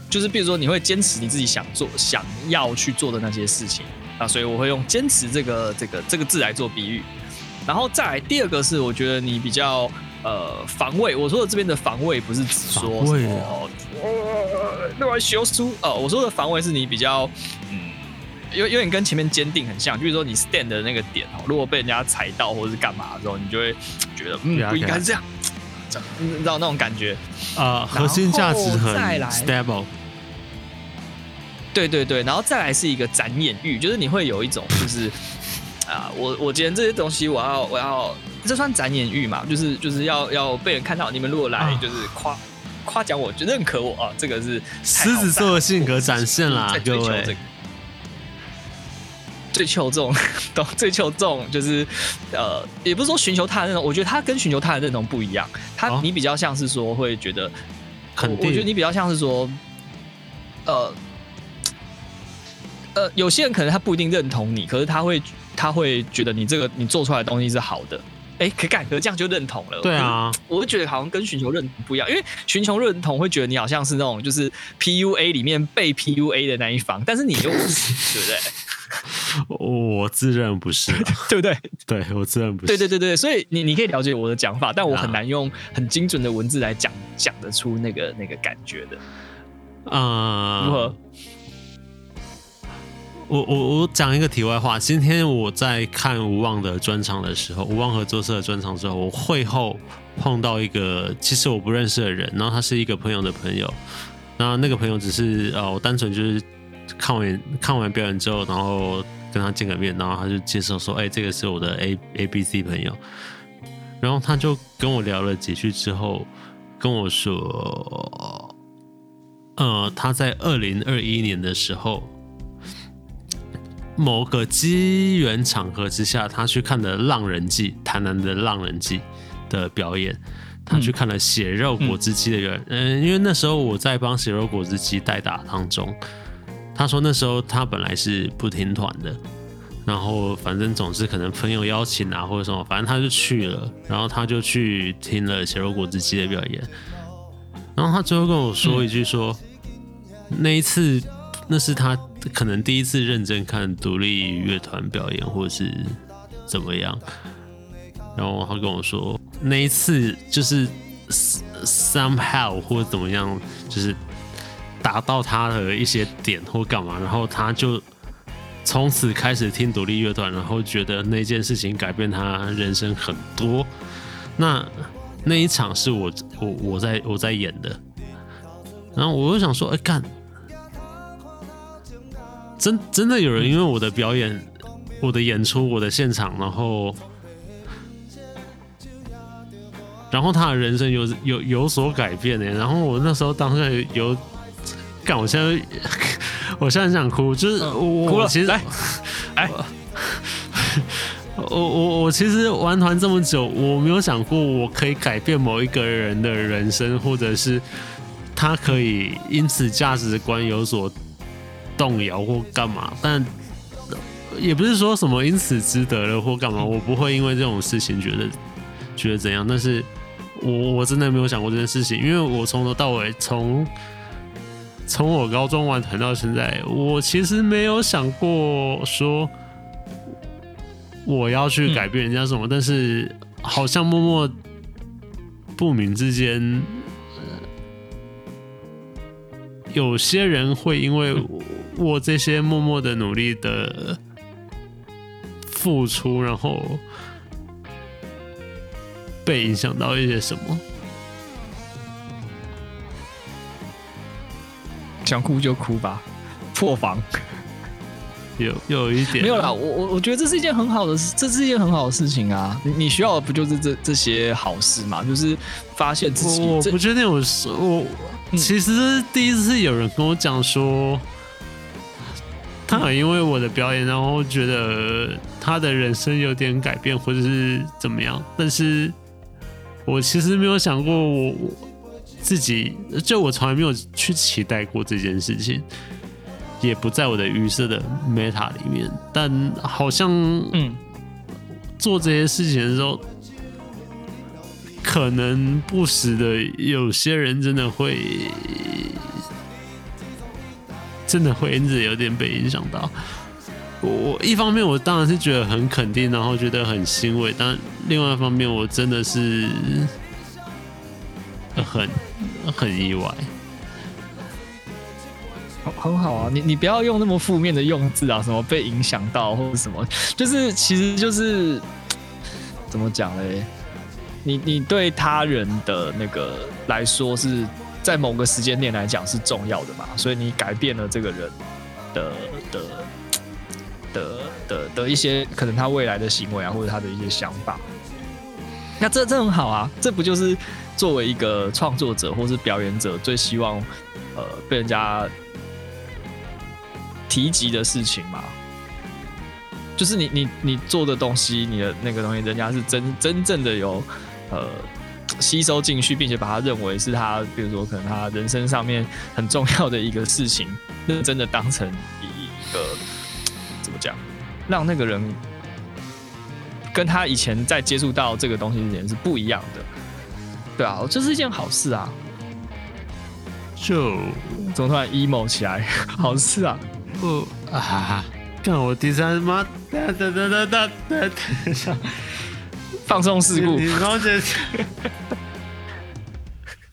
就是比如说你会坚持你自己想做、想要去做的那些事情啊，所以我会用坚持这个这个这个字来做比喻。然后再来第二个是，我觉得你比较。呃，防卫。我说的这边的防卫不是指说什么呃，那玩修书。哦，我说的防卫是你比较，嗯，有有点跟前面坚定很像，就是说你 stand 的那个点哦，如果被人家踩到或者是干嘛的时候，你就会觉得，嗯，不应该是这样，这样，你知道那种感觉啊，核心价值很 stable。对对对，然后再来是一个展演欲，就是你会有一种就是。啊，我我今天这些东西，我要我要，这算展演欲嘛？就是就是要要被人看到。你们如果来，就是夸夸奖我，就认可我啊，这个是狮子座的性格展现啦，各位。追求这种，懂？追求这种，就是呃，也不是说寻求他的认同，我觉得他跟寻求他的认同不一样。他你比较像是说会觉得，肯定，我觉得你比较像是说，呃呃，有些人可能他不一定认同你，可是他会。他会觉得你这个你做出来的东西是好的，哎，可感，可这样就认同了。对啊，我就觉得好像跟寻求认同不一样，因为寻求认同会觉得你好像是那种就是 PUA 里面被 PUA 的那一方，但是你又不是，对不对？我自认不是，对不对？对，我自认不是。对对对对，所以你你可以了解我的讲法，但我很难用很精准的文字来讲讲得出那个那个感觉的。啊、uh，如何？我我我讲一个题外话，今天我在看无望的专场的时候，无望合作社的专场之后，我会后碰到一个其实我不认识的人，然后他是一个朋友的朋友，然后那个朋友只是呃，我单纯就是看完看完表演之后，然后跟他见个面，然后他就介绍说，哎，这个是我的 A A B C 朋友，然后他就跟我聊了几句之后，跟我说，呃，他在二零二一年的时候。某个机缘场合之下，他去看了《浪人记》台南的《浪人记》的表演，他去看了血肉果汁机的人，嗯，因为那时候我在帮血肉果汁机代打当中，他说那时候他本来是不听团的，然后反正总是可能朋友邀请啊或者什么，反正他就去了，然后他就去听了血肉果汁机的表演，然后他最后跟我说一句说，那一次那是他可能第一次认真看独立乐团表演或是怎么样，然后他跟我说那一次就是 somehow 或者怎么样，就是。达到他的一些点或干嘛，然后他就从此开始听独立乐团，然后觉得那件事情改变他人生很多。那那一场是我我我在我在演的，然后我就想说，哎干，真真的有人因为我的表演、我的演出、我的现场，然后然后他的人生有有有所改变呢。然后我那时候当时有。干！我现在，我现在很想哭，就是我，哭了。其实，来，哎，我我我其实玩团这么久，我没有想过我可以改变某一个人的人生，或者是他可以因此价值观有所动摇或干嘛。但也不是说什么因此值得了或干嘛，我不会因为这种事情觉得觉得怎样。但是我我真的没有想过这件事情，因为我从头到尾从。从我高中玩团到现在，我其实没有想过说我要去改变人家什么，但是好像默默不明之间，有些人会因为我这些默默的努力的付出，然后被影响到一些什么。想哭就哭吧，破防，有有一点没有啦。我我我觉得这是一件很好的事，这是一件很好的事情啊。你你需要的不就是这这些好事嘛？就是发现自己。我不确定我是我，其实第一次有人跟我讲说，因为我的表演，然后觉得他的人生有点改变，或者是怎么样。但是我其实没有想过我。自己就我从来没有去期待过这件事情，也不在我的预设的 meta 里面。但好像，嗯，做这些事情的时候，可能不时的有些人真的会，真的会因此有点被影响到。我一方面我当然是觉得很肯定，然后觉得很欣慰，但另外一方面我真的是很。很意外，很很好啊！你你不要用那么负面的用字啊，什么被影响到或者什么，就是其实就是怎么讲嘞？你你对他人的那个来说是在某个时间点来讲是重要的嘛？所以你改变了这个人的的的的的一些可能他未来的行为啊，或者他的一些想法，那这这很好啊！这不就是？作为一个创作者或是表演者，最希望呃被人家提及的事情嘛，就是你你你做的东西，你的那个东西，人家是真真正的有呃吸收进去，并且把它认为是他，比如说可能他人生上面很重要的一个事情，认真的当成一个怎么讲，让那个人跟他以前在接触到这个东西之前是不一样的。对啊，这是一件好事啊！就怎么突然 emo 起来？好事啊！不 啊！看我第三妈哒哒哒哒哒哒哒！放送事故。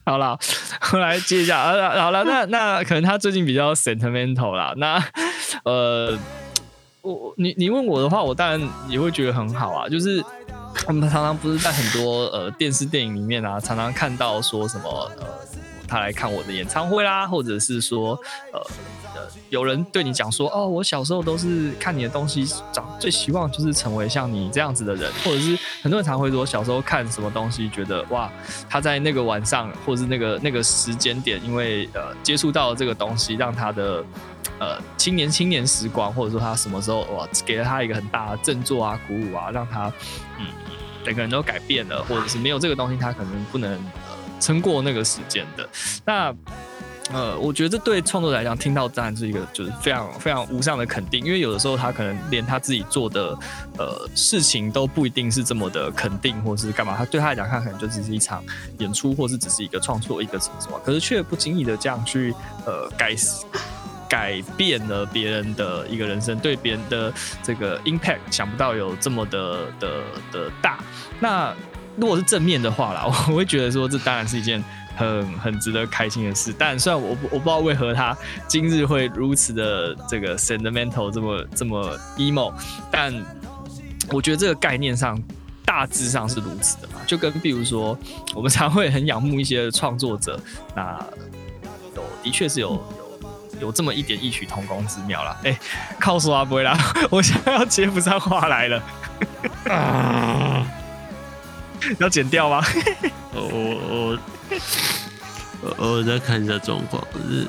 好了，我来接一下啊！好了，那那可能他最近比较 sentimental 啦。那呃，我你你问我的话，我当然也会觉得很好啊，就是。我们常常不是在很多呃电视电影里面啊，常常看到说什么呃，他来看我的演唱会啦，或者是说呃呃有人对你讲说哦，我小时候都是看你的东西长，最希望就是成为像你这样子的人，或者是很多人常会说小时候看什么东西，觉得哇，他在那个晚上或者是那个那个时间点，因为呃接触到了这个东西，让他的呃青年青年时光，或者说他什么时候哇，给了他一个很大的振作啊、鼓舞啊，让他嗯。整个人都改变了，或者是没有这个东西，他可能不能撑过那个时间的。那呃，我觉得这对创作者来讲，听到当然是一个就是非常非常无上的肯定，因为有的时候他可能连他自己做的呃事情都不一定是这么的肯定，或是干嘛，他对他来讲，他可能就只是一场演出，或是只是一个创作，一个什么什么，可是却不经意的这样去呃改改变了别人的一个人生，对别人的这个 impact 想不到有这么的的的大。那如果是正面的话啦，我会觉得说这当然是一件。很很值得开心的事，但虽然我我不知道为何他今日会如此的这个 sentimental 这么这么 emo，但我觉得这个概念上大致上是如此的嘛，就跟比如说我们常会很仰慕一些创作者，那有的确是有有有这么一点异曲同工之妙啦。哎、欸，靠说啊不会啦，我想要接不上话来了，要剪掉吗？我 我。我我再看一下状况，是，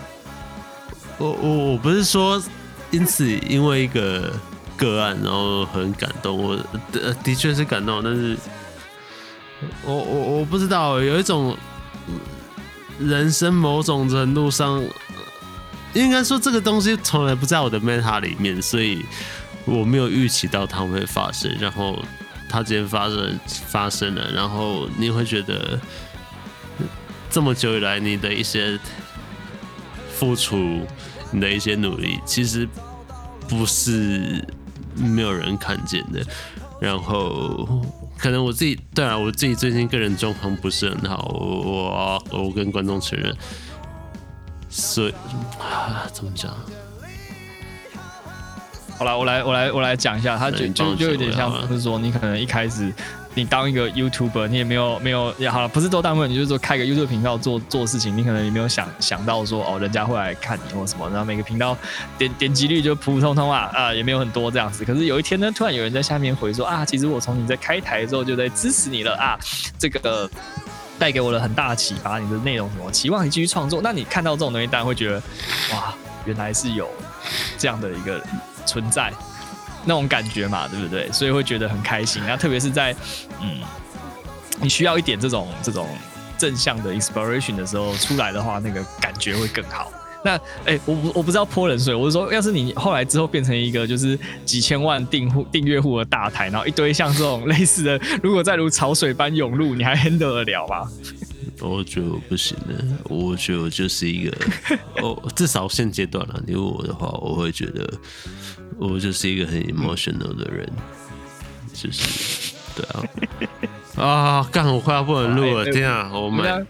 我我我不是说因此因为一个个案然后很感动，我的的确是感动，但是我我我不知道有一种人生某种程度上，应该说这个东西从来不在我的 meta 里面，所以我没有预期到它会发生，然后它今天发生发生了，然后你会觉得。这么久以来，你的一些付出，你的一些努力，其实不是没有人看见的。然后，可能我自己，对啊，我自己最近个人状况不是很好，我我，我跟观众承认。所以啊，怎么讲？好了，我来，我来，我来讲一下，他就就就有点像，就是说你可能一开始。你当一个 YouTuber，你也没有没有也好了，不是多大部分，你就是说开个 YouTube 频道做做事情，你可能也没有想想到说哦，人家会来看你或什么，然后每个频道点点击率就普普通通啊啊，也没有很多这样子。可是有一天呢，突然有人在下面回说啊，其实我从你在开台之后就在支持你了啊，这个带给我了很大的启发，你的内容什么，期望你继续创作。那你看到这种东西，当然会觉得哇，原来是有这样的一个存在。那种感觉嘛，对不对？所以会觉得很开心。那特别是在嗯，你需要一点这种这种正向的 inspiration 的时候出来的话，那个感觉会更好。那哎、我我不知道泼冷水，我是说，要是你后来之后变成一个就是几千万订户订阅户的大台，然后一堆像这种类似的，如果再如潮水般涌入，你还 handle 得了吗？我觉得我不行了，我觉得我就是一个，哦，至少现阶段了。你问我的话，我会觉得。我就是一个很 emotional 的人，就是对啊 啊！干，我快要不能录了，天啊！我们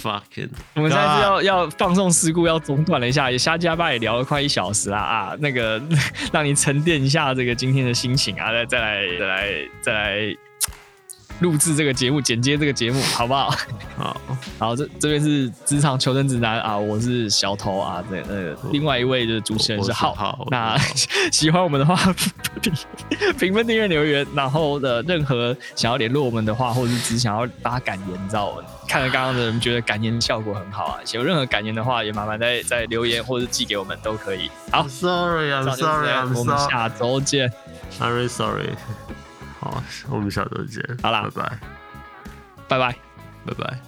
fucking，我们现在是要要放送事故，要中断了一下，也瞎加巴也聊了快一小时啦啊！那个 让你沉淀一下这个今天的心情啊，再再来再来再来。录制这个节目，剪接这个节目，好不好？好，好，这这边是职场求生指南啊，我是小头啊，这呃另外一位的主持人是浩。好，那 喜欢我们的话，评 评分、订阅、留言，然后的任何想要联络我们的话，或者是只想要发感言，你知道，看了刚刚的人觉得感言效果很好啊，有任何感言的话，也麻烦在在留言或者寄给我们都可以。好，Sorry，I'm sorry，我们下周见。I'm very sorry。好，我们下周见。好啦，拜拜，拜拜，拜拜。